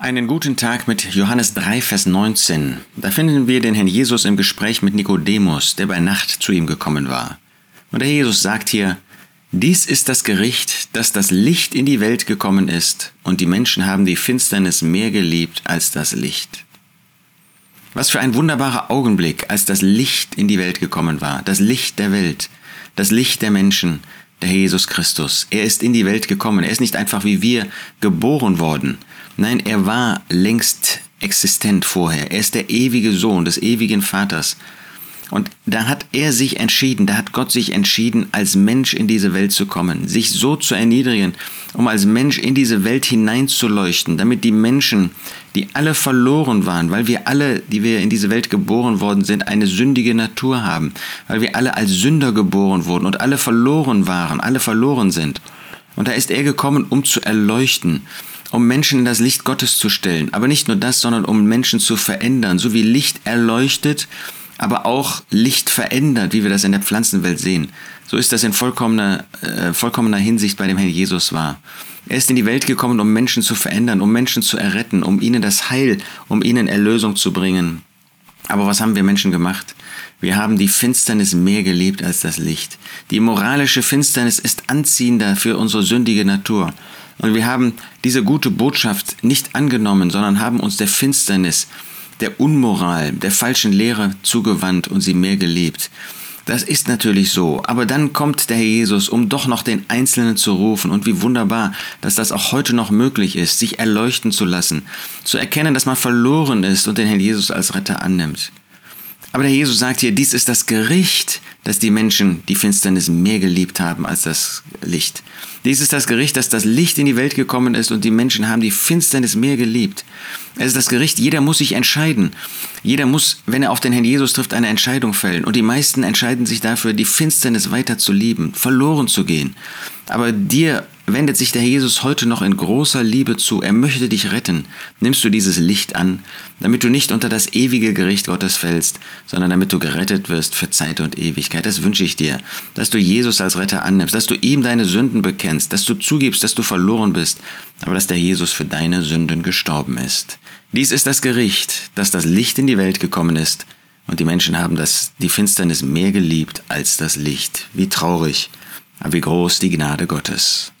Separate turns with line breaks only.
Einen guten Tag mit Johannes 3, Vers 19. Da finden wir den Herrn Jesus im Gespräch mit Nikodemus, der bei Nacht zu ihm gekommen war. Und der Jesus sagt hier, dies ist das Gericht, dass das Licht in die Welt gekommen ist, und die Menschen haben die Finsternis mehr geliebt als das Licht. Was für ein wunderbarer Augenblick, als das Licht in die Welt gekommen war, das Licht der Welt, das Licht der Menschen, der Jesus Christus. Er ist in die Welt gekommen. Er ist nicht einfach wie wir geboren worden. Nein, er war längst existent vorher. Er ist der ewige Sohn des ewigen Vaters. Und da hat er sich entschieden, da hat Gott sich entschieden, als Mensch in diese Welt zu kommen, sich so zu erniedrigen, um als Mensch in diese Welt hineinzuleuchten, damit die Menschen, die alle verloren waren, weil wir alle, die wir in diese Welt geboren worden sind, eine sündige Natur haben, weil wir alle als Sünder geboren wurden und alle verloren waren, alle verloren sind. Und da ist er gekommen, um zu erleuchten, um Menschen in das Licht Gottes zu stellen. Aber nicht nur das, sondern um Menschen zu verändern, so wie Licht erleuchtet, aber auch Licht verändert, wie wir das in der Pflanzenwelt sehen. So ist das in vollkommener, äh, vollkommener Hinsicht bei dem Herrn Jesus wahr. Er ist in die Welt gekommen, um Menschen zu verändern, um Menschen zu erretten, um ihnen das Heil, um ihnen Erlösung zu bringen. Aber was haben wir Menschen gemacht? Wir haben die Finsternis mehr geliebt als das Licht. Die moralische Finsternis ist anziehender für unsere sündige Natur. Und wir haben diese gute Botschaft nicht angenommen, sondern haben uns der Finsternis, der Unmoral, der falschen Lehre zugewandt und sie mehr gelebt. Das ist natürlich so, aber dann kommt der Herr Jesus, um doch noch den Einzelnen zu rufen. Und wie wunderbar, dass das auch heute noch möglich ist, sich erleuchten zu lassen, zu erkennen, dass man verloren ist und den Herrn Jesus als Retter annimmt. Aber der Jesus sagt hier, dies ist das Gericht, dass die Menschen die Finsternis mehr geliebt haben als das Licht. Dies ist das Gericht, dass das Licht in die Welt gekommen ist und die Menschen haben die Finsternis mehr geliebt. Es ist das Gericht, jeder muss sich entscheiden. Jeder muss, wenn er auf den Herrn Jesus trifft, eine Entscheidung fällen. Und die meisten entscheiden sich dafür, die Finsternis weiter zu lieben, verloren zu gehen. Aber dir wendet sich der Jesus heute noch in großer Liebe zu. Er möchte dich retten. Nimmst du dieses Licht an, damit du nicht unter das ewige Gericht Gottes fällst, sondern damit du gerettet wirst für Zeit und Ewigkeit. Das wünsche ich dir, dass du Jesus als Retter annimmst, dass du ihm deine Sünden bekennst, dass du zugibst, dass du verloren bist, aber dass der Jesus für deine Sünden gestorben ist. Dies ist das Gericht, dass das Licht in die Welt gekommen ist, und die Menschen haben das, die Finsternis mehr geliebt als das Licht. Wie traurig, aber wie groß die Gnade Gottes.